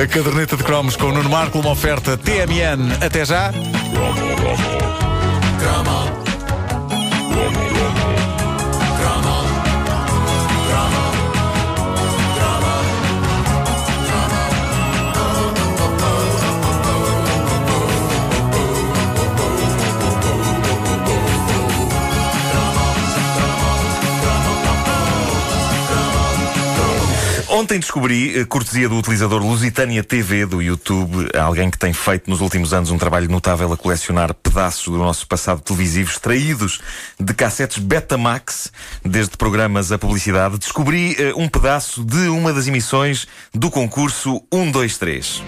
A caderneta de cromos com o Nuno Marco, uma oferta TMN. Até já. Ontem descobri, eh, cortesia do utilizador Lusitânia TV do YouTube, alguém que tem feito nos últimos anos um trabalho notável a colecionar pedaços do nosso passado televisivo extraídos de cassetes Betamax, desde programas a publicidade. Descobri uh, um pedaço de uma das emissões do concurso 1, 2, 3.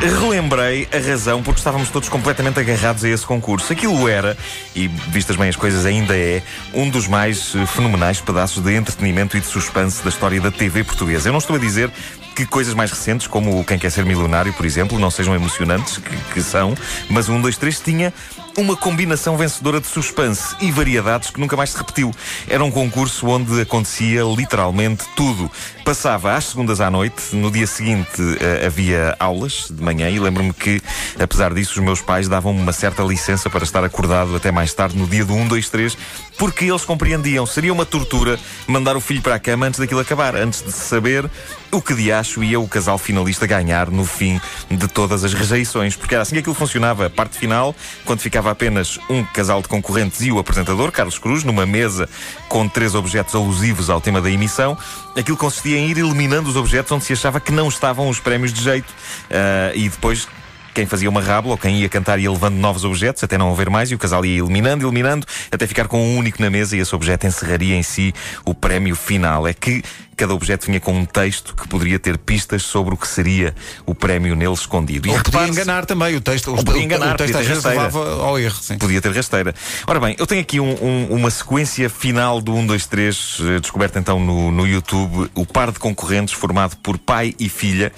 Relembrei a razão porque estávamos todos completamente agarrados a esse concurso. Aquilo era, e vistas bem as coisas ainda é, um dos mais eh, fenomenais pedaços de entretenimento e de suspense da história da TV portuguesa. Eu não estou a dizer que coisas mais recentes, como Quem Quer Ser Milionário, por exemplo, não sejam emocionantes, que, que são, mas o 1, 2, 3 tinha uma combinação vencedora de suspense e variedades que nunca mais se repetiu. Era um concurso onde acontecia literalmente tudo. Passava às segundas à noite, no dia seguinte uh, havia aulas de manhã e lembro-me que, apesar disso, os meus pais davam-me uma certa licença para estar acordado até mais tarde no dia do 1, 2, 3, porque eles compreendiam. Seria uma tortura mandar o filho para a cama antes daquilo acabar, antes de saber o que de acho ia o casal finalista ganhar no fim de todas as rejeições, porque era assim que aquilo funcionava. A parte final, quando ficava apenas um casal de concorrentes e o apresentador, Carlos Cruz, numa mesa com três objetos alusivos ao tema da emissão, aquilo consistia em ir eliminando os objetos onde se achava que não estavam os prémios de jeito. Uh, e depois quem fazia uma rábula ou quem ia cantar ia levando novos objetos até não haver mais e o casal ia eliminando, eliminando, até ficar com um único na mesa e esse objeto encerraria em si o prémio final. É que cada objeto vinha com um texto que poderia ter pistas sobre o que seria o prémio nele escondido. E podia enganar também o texto. O, podia enganar, o texto às vezes levava ao erro. Sim. Podia ter rasteira. Ora bem, eu tenho aqui um, um, uma sequência final do 1, 2, 3, descoberta então no, no YouTube, o par de concorrentes formado por pai e filha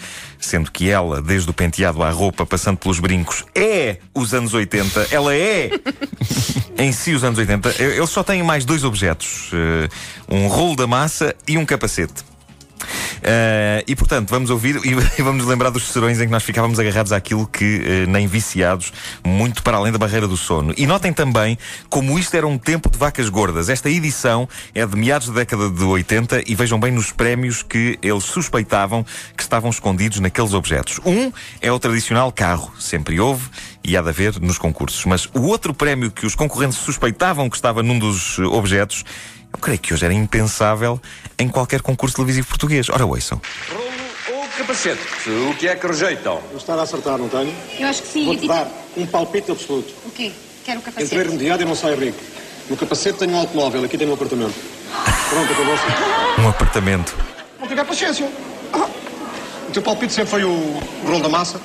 sendo que ela, desde o penteado à roupa, passando pelos brincos, é os anos 80, ela é em si os anos 80. Eles só têm mais dois objetos: uh, um rolo da massa e um capacete. Uh, e portanto, vamos ouvir e vamos lembrar dos serões em que nós ficávamos agarrados àquilo que uh, nem viciados, muito para além da barreira do sono. E notem também como isto era um tempo de vacas gordas. Esta edição é de meados da década de 80 e vejam bem nos prémios que eles suspeitavam que estavam escondidos naqueles objetos. Um é o tradicional carro, sempre houve e há de haver nos concursos. Mas o outro prémio que os concorrentes suspeitavam que estava num dos objetos creio que hoje era impensável em qualquer concurso televisivo português. Ora, ouçam. Rolo ou capacete? O que é que rejeitam? Eu estar a acertar, não tenho? Eu acho que sim. Vou-te dar um palpite absoluto. O quê? Quero o capacete. Entrei remediado e não saio rico. No capacete tenho um automóvel, aqui tenho um apartamento. Pronto, acabou-se. Um apartamento. Não tiver paciência. Ah, o teu palpite sempre foi o rolo da massa?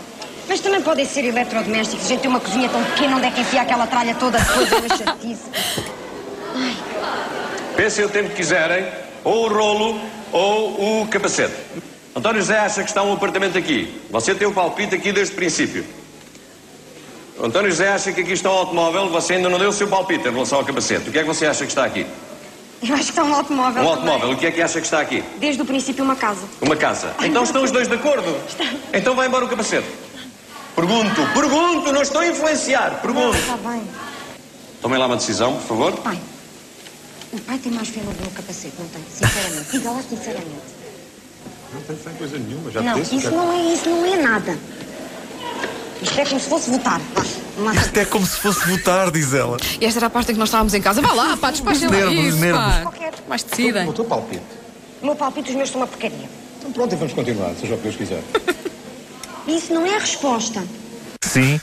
Mas também podem ser eletrodomésticos. A gente tem uma cozinha tão pequena onde é que enfia aquela tralha toda depois é uma chatice. Pensem o tempo que quiserem, ou o rolo ou o capacete. António José acha que está um apartamento aqui. Você tem o palpite aqui desde o princípio. António José acha que aqui está um automóvel, você ainda não deu o seu palpite em relação ao capacete. O que é que você acha que está aqui? Eu acho que está um automóvel. Um automóvel. Também. O que é que acha que está aqui? Desde o princípio, uma casa. Uma casa. Então estão os dois de acordo? Está. Então vai embora o capacete. Pergunto, pergunto, não estou a influenciar. Pergunto. Está bem. Tomem lá uma decisão, por favor. Pai, o pai tem mais fé no meu capacete, não tem? Sinceramente. Diga lá sinceramente. Não tenho fé em coisa nenhuma, já Não, disse. isso não é, isso não é nada. Isto é como se fosse votar. Uma... Isto é como se fosse votar, diz ela. E esta era a parte em que nós estávamos em casa. Vá lá, pá, despachem lá nervos, os isso, nervos. pá. Qualquer. Mais decidem. O teu palpite. O meu palpite, os meus são uma porcaria. Então pronto, e vamos continuar, seja o que Deus quiser. Isso não é a resposta. Sim,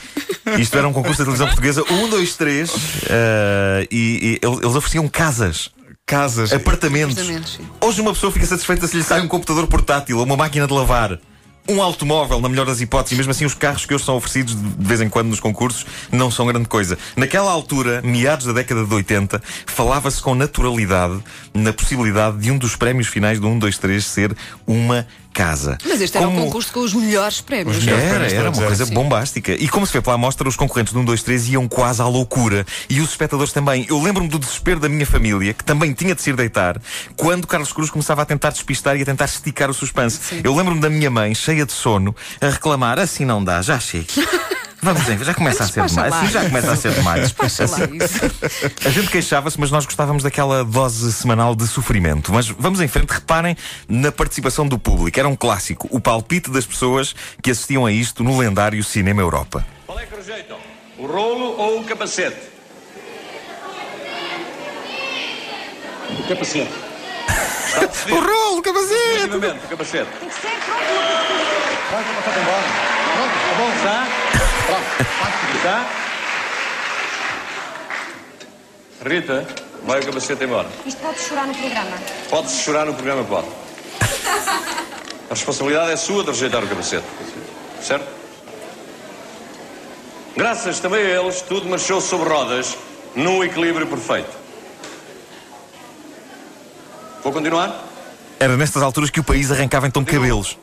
isto era um concurso da televisão portuguesa. Um, dois, três. eh, e, e eles ofereciam casas. Casas. Apartamentos. Apartamentos, sim. Hoje uma pessoa fica satisfeita se lhe sai um computador portátil ou uma máquina de lavar. Um automóvel, na melhor das hipóteses, e mesmo assim os carros que hoje são oferecidos de vez em quando nos concursos não são grande coisa. Naquela altura, meados da década de 80, falava-se com naturalidade na possibilidade de um dos prémios finais do 1, 2, 3 ser uma casa. Mas este era um concurso com os melhores prémios. Os melhores era, prémios era uma coisa bombástica. E como se vê pela amostra, os concorrentes do 1, 2, 3 iam quase à loucura. E os espectadores também. Eu lembro-me do desespero da minha família, que também tinha de se ir deitar, quando Carlos Cruz começava a tentar despistar e a tentar esticar o suspense. Sim. Eu lembro-me da minha mãe, cheia de sono, a reclamar: assim não dá, já chega. Vamos ver, já começa a ser demais. Assim já começa a ser demais. A gente queixava-se, mas nós gostávamos daquela dose semanal de sofrimento. Mas vamos em frente, reparem na participação do público. Era um clássico, o palpite das pessoas que assistiam a isto no lendário Cinema Europa. Qual é que rejeitam? O rolo ou o capacete? O capacete. O rolo, o capacete! o capacete. Tem que ser pronto. Vai, vai, embora. Pronto, tá bom. Está? Tá? Rita, vai o capacete embora. Isto pode chorar no programa. Pode-se chorar no programa, pode. A responsabilidade é sua de rejeitar o capacete. Certo? Graças também a eles, tudo marchou sobre rodas, num equilíbrio perfeito. Continuar? Era nestas alturas que o país arrancava então Continuo. cabelos.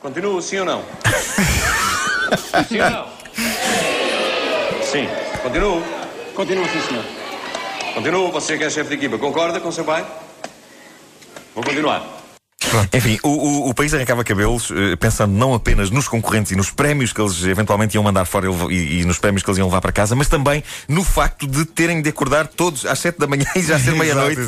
Continuo, sim ou não? sim ou não? Sim. Continuo? Continuo, sim, senhor. Continuo, você que é chefe de equipa, concorda com o seu pai? Vou continuar. Pronto. Enfim, o, o, o, país arrancava cabelos, eh, pensando não apenas nos concorrentes e nos prémios que eles eventualmente iam mandar fora e, e, nos prémios que eles iam levar para casa, mas também no facto de terem de acordar todos às 7 da manhã e já ser meia-noite.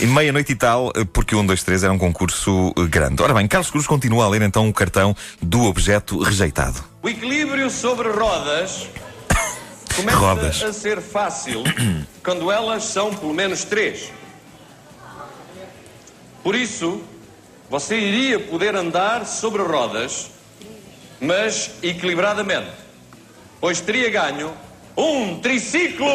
E meia-noite e tal, eh, porque o 1, 2, 3 era um concurso eh, grande. Ora bem, Carlos Cruz continua a ler então o cartão do objeto rejeitado. O equilíbrio sobre rodas começa rodas. a ser fácil quando elas são pelo menos três. Por isso, você iria poder andar sobre rodas, mas equilibradamente, pois teria ganho um triciclo!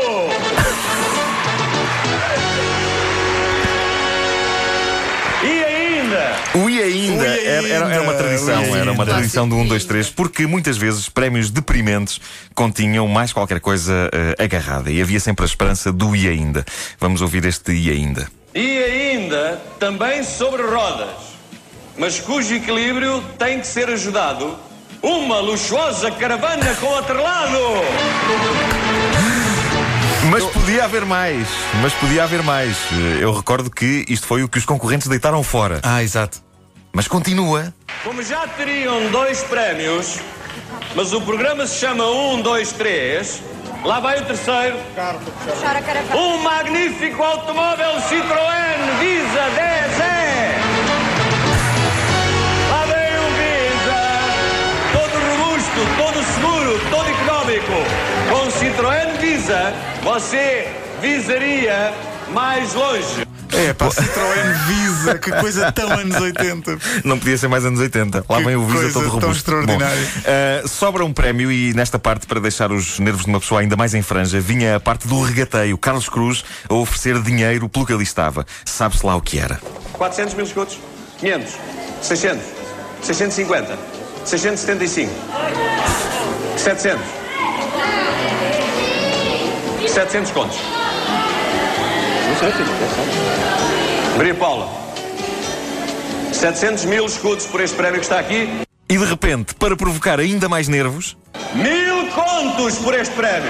E ainda? O e ainda, Era, era, era, uma tradição, era uma tradição do 1, 2, 3, porque muitas vezes prémios deprimentes continham mais qualquer coisa uh, agarrada e havia sempre a esperança do e ainda. Vamos ouvir este e ainda. E ainda, também sobre rodas mas cujo equilíbrio tem que ser ajudado. Uma luxuosa caravana com atrelado! Mas podia haver mais, mas podia haver mais. Eu recordo que isto foi o que os concorrentes deitaram fora. Ah, exato. Mas continua. Como já teriam dois prémios, mas o programa se chama 1, 2, 3, lá vai o terceiro. Um magnífico automóvel Citroën Visa 10E. Todo económico. Com Citroën Visa, você visaria mais longe. É, pá, Citroën Visa, que coisa tão anos 80. Não podia ser mais anos 80. Lá que vem o Visa todo robusto. Tão extraordinário. Bom, uh, sobra um prémio e nesta parte, para deixar os nervos de uma pessoa ainda mais em franja, vinha a parte do regateio. Carlos Cruz a oferecer dinheiro pelo que ali estava. Sabe-se lá o que era. 400 mil escudos, 500, 600, 650, 675. 700. 700 contos. Maria Paula. 700 mil escudos por este prémio que está aqui. E de repente, para provocar ainda mais nervos. Mil contos por este prémio!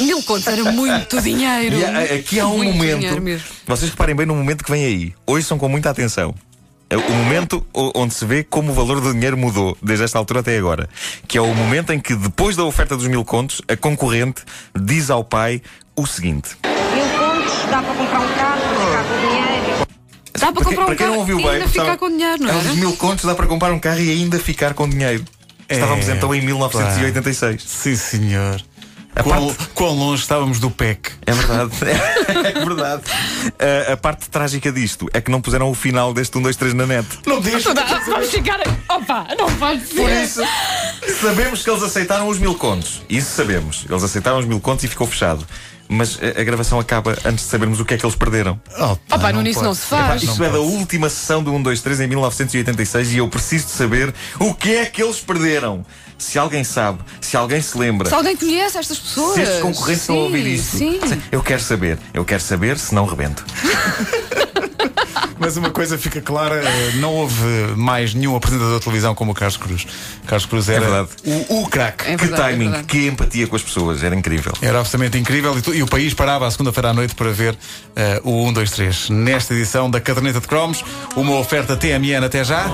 mil contos era muito dinheiro. E aqui há um momento. Vocês reparem bem no momento que vem aí. Hoje são com muita atenção. É o momento onde se vê como o valor do dinheiro mudou desde esta altura até agora. Que é o momento em que, depois da oferta dos mil contos, a concorrente diz ao pai o seguinte: Mil contos, dá para comprar um carro, ficar com dinheiro. Dá para comprar um para carro não ouviu e ainda ficar com dinheiro, não é? Os mil contos dá para comprar um carro e ainda ficar com dinheiro. É, Estávamos então em 1986. Sim, senhor. Quão, parte... quão longe estávamos do PEC. É verdade. é verdade. A, a, parte trágica disto é que não puseram o final deste 1, 2, 3 na net. Não deixa. Vamos ficar. Opa, não pode ser. Por isso, sabemos que eles aceitaram os mil contos. Isso sabemos. Eles aceitaram os mil contos e ficou fechado mas a, a, gravação acaba antes de sabermos o que é que eles perderam. Opa, Opa não, não, não se faz. Isto é da última sessão do 1, 2, 3 em 1986 e eu preciso de saber o que é que eles perderam. Se alguém sabe, se alguém se lembra. Se alguém conhece estas pessoas. Se estes concorrentes sim, estão a ouvir isto. Sim. Eu quero saber. Eu quero saber se não rebento. Mas uma coisa fica clara: não houve mais nenhum apresentador de televisão como o Carlos Cruz. Carlos Cruz era é o, o craque. É que timing, é que empatia com as pessoas, era incrível. Era absolutamente incrível e, tu, e o país parava à segunda-feira à noite para ver uh, o 1, 2, 3. Nesta edição da Caderneta de Cromos, uma oferta TMN até já.